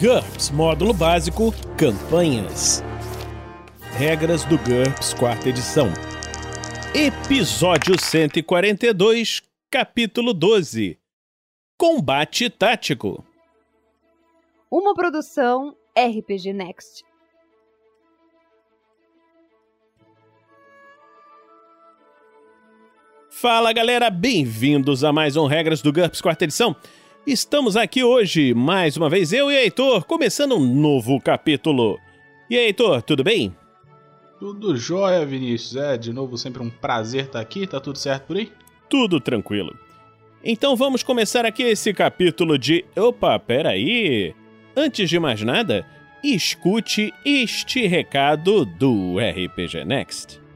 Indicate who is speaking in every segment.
Speaker 1: GURPS Módulo Básico Campanhas. Regras do GURPS Quarta Edição. Episódio 142, Capítulo 12 Combate Tático.
Speaker 2: Uma produção RPG Next.
Speaker 1: Fala galera, bem-vindos a mais um Regras do GURPS Quarta Edição. Estamos aqui hoje, mais uma vez, eu e Heitor, começando um novo capítulo. E aí, Heitor, tudo bem?
Speaker 3: Tudo jóia, Vinícius. É, de novo, sempre um prazer estar aqui. Tá tudo certo por aí?
Speaker 1: Tudo tranquilo. Então vamos começar aqui esse capítulo de. Opa, peraí! Antes de mais nada, escute este recado do RPG Next.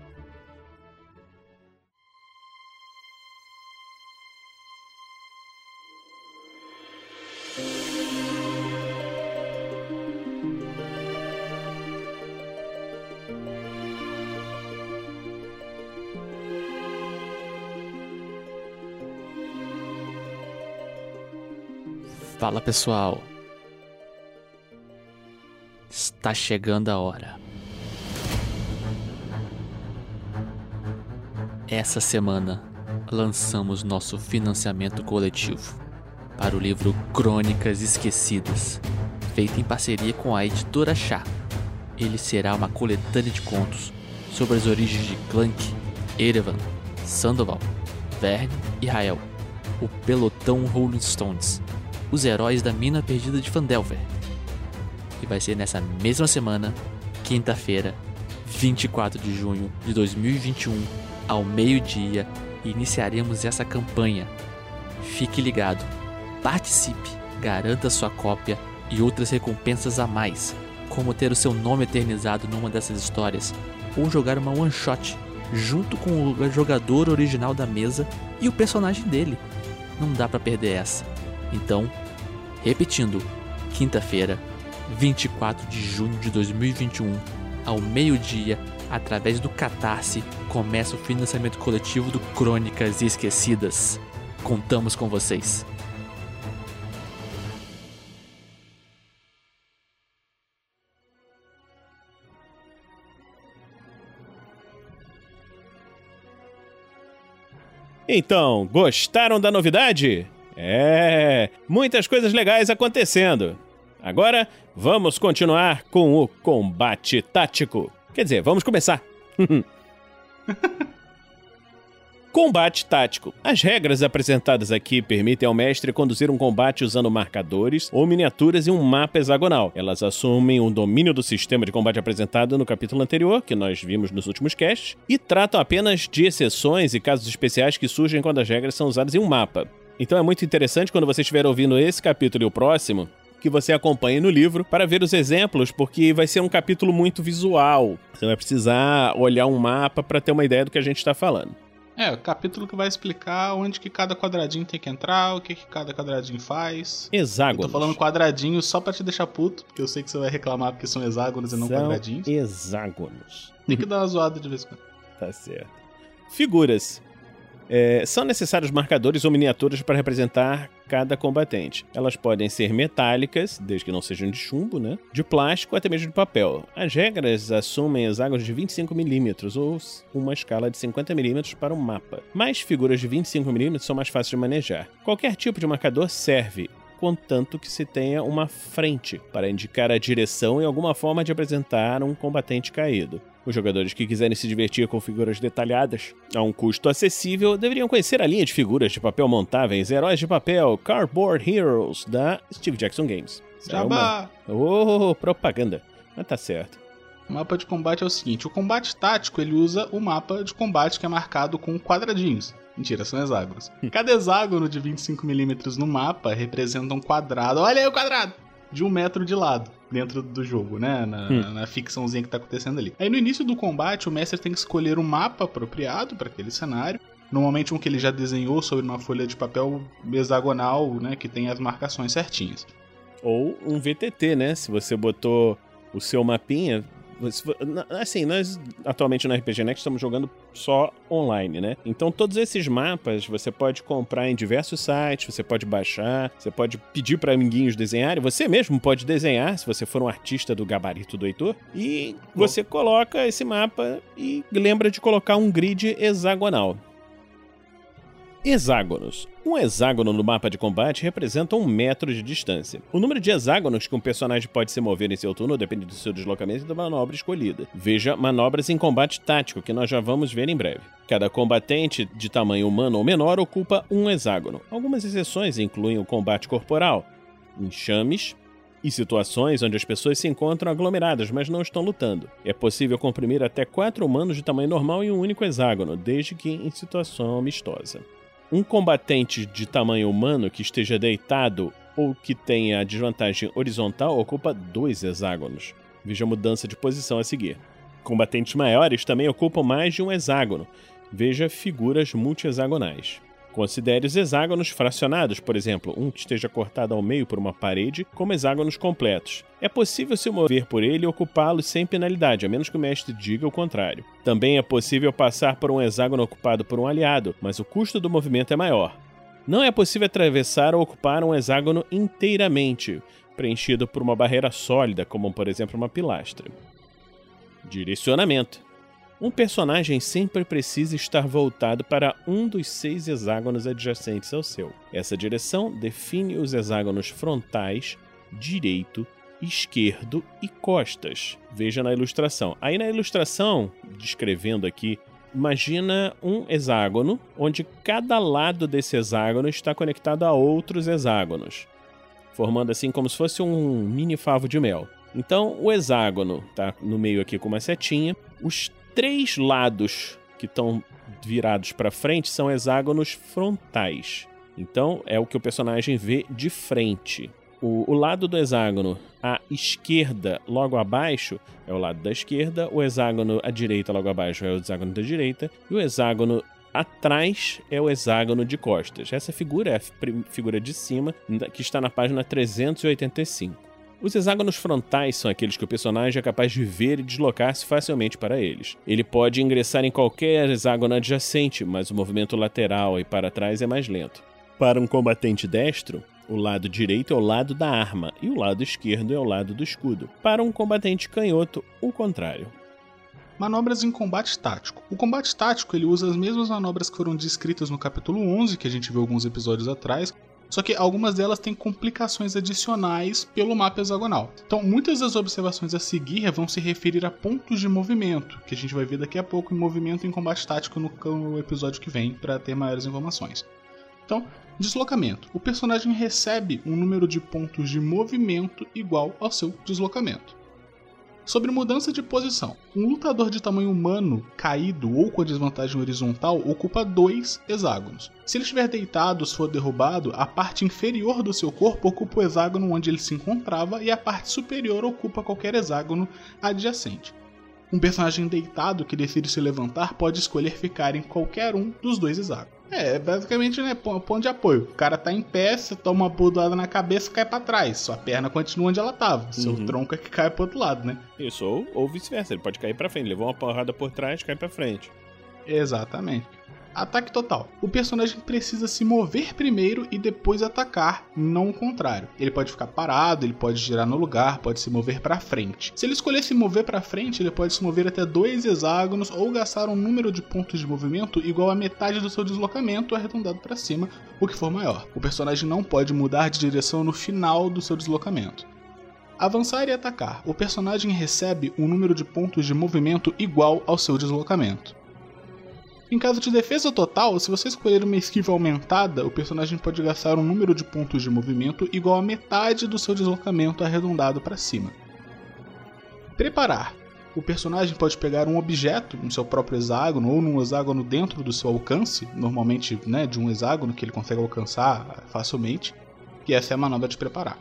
Speaker 4: Fala pessoal, está chegando a hora. Essa semana lançamos nosso financiamento coletivo para o livro Crônicas Esquecidas, feito em parceria com a editora Chá. Ele será uma coletânea de contos sobre as origens de Clank, Erevan, Sandoval, Verne e Rael, o pelotão Rolling Stones os Heróis da Mina Perdida de Fandelver. E vai ser nessa mesma semana, quinta-feira, 24 de junho de 2021, ao meio-dia, iniciaremos essa campanha. Fique ligado, participe, garanta sua cópia e outras recompensas a mais, como ter o seu nome eternizado numa dessas histórias, ou jogar uma one shot junto com o jogador original da mesa e o personagem dele. Não dá para perder essa. Então, repetindo, quinta-feira, 24 de junho de 2021, ao meio-dia, através do Catarse, começa o financiamento coletivo do Crônicas Esquecidas. Contamos com vocês.
Speaker 1: Então, gostaram da novidade? É, muitas coisas legais acontecendo. Agora, vamos continuar com o combate tático. Quer dizer, vamos começar. Combate tático. As regras apresentadas aqui permitem ao mestre conduzir um combate usando marcadores ou miniaturas e um mapa hexagonal. Elas assumem o domínio do sistema de combate apresentado no capítulo anterior, que nós vimos nos últimos casts, e tratam apenas de exceções e casos especiais que surgem quando as regras são usadas em um mapa. Então é muito interessante quando você estiver ouvindo esse capítulo e o próximo, que você acompanhe no livro para ver os exemplos, porque vai ser um capítulo muito visual. Você vai precisar olhar um mapa para ter uma ideia do que a gente está falando.
Speaker 3: É, o capítulo que vai explicar onde que cada quadradinho tem que entrar, o que, que cada quadradinho faz.
Speaker 1: Hexágonos.
Speaker 3: Eu tô falando quadradinho só pra te deixar puto, porque eu sei que você vai reclamar porque são hexágonos e não
Speaker 1: São
Speaker 3: quadradinhos.
Speaker 1: hexágonos.
Speaker 3: Tem que dar uma zoada de vez em quando.
Speaker 1: Tá certo. Figuras. É, são necessários marcadores ou miniaturas para representar cada combatente. Elas podem ser metálicas, desde que não sejam de chumbo, né? De plástico até mesmo de papel. As regras assumem hexágonos de 25mm ou uma escala de 50mm para um mapa. Mas figuras de 25mm são mais fáceis de manejar. Qualquer tipo de marcador serve, contanto que se tenha uma frente para indicar a direção e alguma forma de apresentar um combatente caído. Os jogadores que quiserem se divertir com figuras detalhadas a um custo acessível deveriam conhecer a linha de figuras de papel montáveis Heróis de Papel Cardboard Heroes da Steve Jackson Games. É
Speaker 3: Jabá!
Speaker 1: uma- Oh, propaganda. Mas tá certo.
Speaker 3: O mapa de combate é o seguinte: o combate tático ele usa o mapa de combate que é marcado com quadradinhos. Mentira, são hexágonos. Cada hexágono de 25mm no mapa representa um quadrado. Olha aí o quadrado! De um metro de lado dentro do jogo, né? Na,
Speaker 1: Hum.
Speaker 3: na ficçãozinha que tá acontecendo ali. Aí no início do combate, o mestre tem que escolher um mapa apropriado para aquele cenário. Normalmente um que ele já desenhou sobre uma folha de papel hexagonal, né? Que tem as marcações certinhas.
Speaker 1: Ou um VTT, né? Se você botou o seu mapinha, Assim, nós atualmente no RPG Next estamos jogando só online, né? Então todos esses mapas você pode comprar em diversos sites, você pode baixar, você pode pedir para amiguinhos desenharem, você mesmo pode desenhar, se você for um artista do gabarito do Heitor, e você coloca esse mapa e lembra de colocar um grid hexagonal. Hexágonos. Um hexágono no mapa de combate representa um metro de distância. O número de hexágonos que um personagem pode se mover em seu turno depende do seu deslocamento e da manobra escolhida. Veja manobras em combate tático, que nós já vamos ver em breve. Cada combatente de tamanho humano ou menor ocupa um hexágono. Algumas exceções incluem o combate corporal, enxames, e situações onde as pessoas se encontram aglomeradas, mas não estão lutando. É possível comprimir até quatro humanos de tamanho normal em um único hexágono, desde que em situação amistosa. Um combatente de tamanho humano que esteja deitado ou que tenha a desvantagem horizontal ocupa dois hexágonos. Veja a mudança de posição a seguir. Combatentes maiores também ocupam mais de um hexágono. Veja figuras multi-hexagonais. Considere os hexágonos fracionados, por exemplo, um que esteja cortado ao meio por uma parede, como hexágonos completos. É possível se mover por ele e ocupá-los sem penalidade, a menos que o mestre diga o contrário. Também é possível passar por um hexágono ocupado por um aliado, mas o custo do movimento é maior. Não é possível atravessar ou ocupar um hexágono inteiramente, preenchido por uma barreira sólida, como por exemplo uma pilastra. Direcionamento. Um personagem sempre precisa estar voltado para um dos seis hexágonos adjacentes ao seu. Essa direção define os hexágonos frontais, direito, esquerdo e costas. Veja na ilustração. Aí na ilustração, descrevendo aqui, imagina um hexágono onde cada lado desse hexágono está conectado a outros hexágonos, formando assim como se fosse um mini favo de mel. Então, o hexágono está no meio aqui com uma setinha. Os três lados que estão virados para frente são hexágonos frontais. Então é o que o personagem vê de frente. O, o, lado do hexágono à esquerda, logo abaixo, é o lado da esquerda, o hexágono à direita, logo abaixo, é o hexágono da direita, e o hexágono atrás é o hexágono de costas. Essa figura é a figura de cima, que está na página 385. Os hexágonos frontais são aqueles que o personagem é capaz de ver e deslocar-se facilmente para eles. Ele pode ingressar em qualquer hexágono adjacente, mas o movimento lateral e para trás é mais lento. Para um combatente destro, o lado direito é o lado da arma e o lado esquerdo é o lado do escudo. Para um combatente canhoto, o contrário.
Speaker 3: Manobras em combate tático. O combate tático ele usa as mesmas manobras que foram descritas no capítulo 11, que a gente viu alguns episódios atrás, só que algumas delas têm complicações adicionais pelo mapa hexagonal. Então, muitas das observações a seguir vão se referir a pontos de movimento, que a gente vai ver daqui a pouco em movimento em combate tático no episódio que vem para ter maiores informações. Então, deslocamento. O personagem recebe um número de pontos de movimento igual ao seu deslocamento. Sobre mudança de posição. Um lutador de tamanho humano caído ou com a desvantagem horizontal ocupa dois hexágonos. Se ele estiver deitado ou for derrubado, a parte inferior do seu corpo ocupa o hexágono onde ele se encontrava e a parte superior ocupa qualquer hexágono adjacente. Um personagem deitado que decide se levantar pode escolher ficar em qualquer um dos dois hexágonos. É, basicamente, né, ponto de apoio. O cara tá em pé, você toma uma bordoada na cabeça e cai para trás. Sua perna continua onde ela tava. Seu uhum. tronco é que cai pro outro lado, né?
Speaker 1: Isso, ou, ou vice-versa. Ele pode cair para frente. Levou uma porrada por trás, cai para frente.
Speaker 3: Exatamente. Ataque total. O personagem precisa se mover primeiro e depois atacar, não o contrário. Ele pode ficar parado, ele pode girar no lugar, pode se mover para frente. Se ele escolher se mover para frente, ele pode se mover até dois hexágonos ou gastar um número de pontos de movimento igual a metade do seu deslocamento arredondado para cima, o que for maior. O personagem não pode mudar de direção no final do seu deslocamento. Avançar e atacar. O personagem recebe um número de pontos de movimento igual ao seu deslocamento. Em caso de defesa total, se você escolher uma esquiva aumentada, o personagem pode gastar um número de pontos de movimento igual a metade do seu deslocamento arredondado para cima. Preparar. O personagem pode pegar um objeto no seu próprio hexágono ou num hexágono dentro do seu alcance, normalmente né, de um hexágono que ele consegue alcançar facilmente, e essa é a manobra de preparar.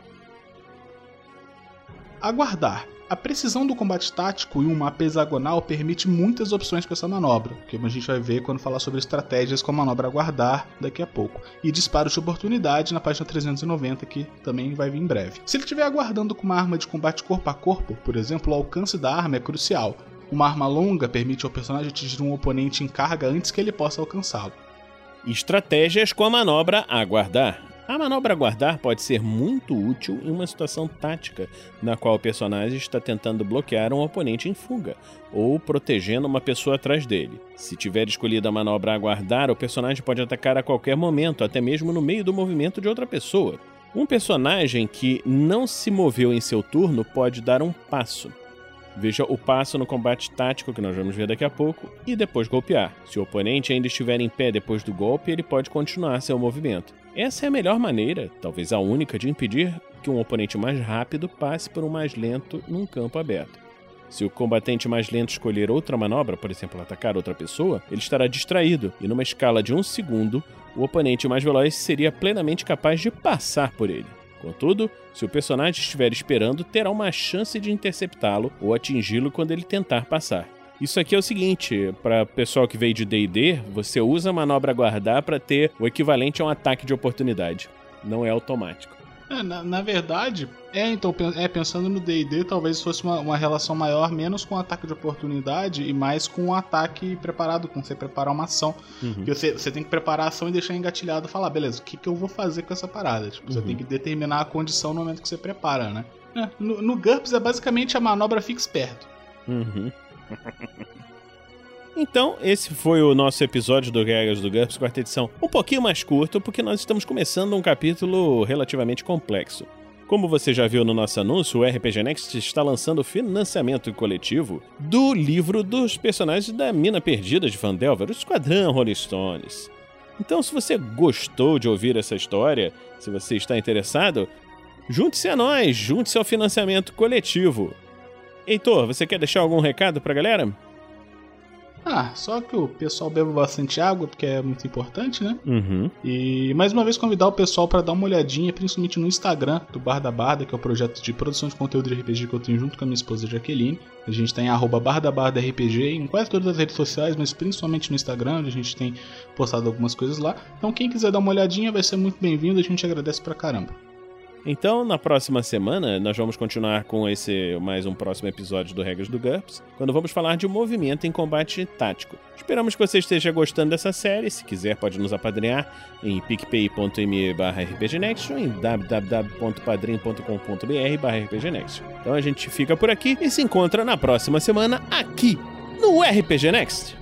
Speaker 3: Aguardar. A precisão do combate tático em um mapa hexagonal permite muitas opções com essa manobra, que a gente vai ver quando falar sobre estratégias com a manobra aguardar daqui a pouco. E disparos de oportunidade na página 390, que também vai vir em breve. Se ele estiver aguardando com uma arma de combate corpo a corpo, por exemplo, o alcance da arma é crucial. Uma arma longa permite ao personagem atingir um oponente em carga antes que ele possa alcançá-lo.
Speaker 1: Estratégias com a manobra aguardar. A manobra guardar pode ser muito útil em uma situação tática, na qual o personagem está tentando bloquear um oponente em fuga, ou protegendo uma pessoa atrás dele. Se tiver escolhido a manobra aguardar, o personagem pode atacar a qualquer momento, até mesmo no meio do movimento de outra pessoa. Um personagem que não se moveu em seu turno pode dar um passo. Veja o passo no combate tático que nós vamos ver daqui a pouco e depois golpear. Se o oponente ainda estiver em pé depois do golpe, ele pode continuar seu movimento. Essa é a melhor maneira, talvez a única, de impedir que um oponente mais rápido passe por um mais lento num campo aberto. Se o combatente mais lento escolher outra manobra, por exemplo, atacar outra pessoa, ele estará distraído e, numa escala de um segundo, o oponente mais veloz seria plenamente capaz de passar por ele. Contudo, se o personagem estiver esperando, terá uma chance de interceptá-lo ou atingi-lo quando ele tentar passar. Isso aqui é o seguinte, para pessoal que veio de D&D, você usa a manobra guardar para ter o equivalente a um ataque de oportunidade. Não é automático.
Speaker 3: É, na, na, verdade, é então é pensando no D&D, talvez fosse uma, uma, relação maior menos com ataque de oportunidade e mais com o ataque preparado, com você preparar uma ação. Uhum. você, você tem que preparar a ação e deixar engatilhado, falar, beleza, o que, que eu vou fazer com essa parada? Tipo, uhum. você tem que determinar a condição no momento que você prepara, né? É, no, no GURPS é basicamente a manobra fica esperto.
Speaker 1: Uhum. Então, esse foi o nosso episódio do Regras do GURPS, quarta edição. Um pouquinho mais curto, porque nós estamos começando um capítulo relativamente complexo. Como você já viu no nosso anúncio, o RPG Next está lançando financiamento coletivo do livro dos personagens da Mina Perdida de Fandelver, o Esquadrão Rolling Stones. Então, se você gostou de ouvir essa história, se você está interessado, junte-se a nós, junte-se ao financiamento coletivo. Heitor, você quer deixar algum recado pra galera?
Speaker 3: Ah, só que o pessoal beba bastante água, porque é muito importante, né?
Speaker 1: Uhum.
Speaker 3: E mais uma vez convidar o pessoal para dar uma olhadinha, principalmente no Instagram do Bar da Barda, que é o projeto de produção de conteúdo de RPG que eu tenho junto com a minha esposa Jaqueline. A gente tem arroba Bar da Barda RPG em quase todas as redes sociais, mas principalmente no Instagram, onde a gente tem postado algumas coisas lá. Então quem quiser dar uma olhadinha vai ser muito bem-vindo, a gente agradece pra caramba.
Speaker 1: Então, na próxima semana, nós vamos continuar com esse mais um próximo episódio do Regras do GURPS, quando vamos falar de movimento em combate tático. Esperamos que você esteja gostando dessa série. Se quiser, pode nos apadrinhar em picpay.me rpgnext ou em www.padrim.com.br rpgnext. Então a gente fica por aqui e se encontra na próxima semana aqui no RPG Next.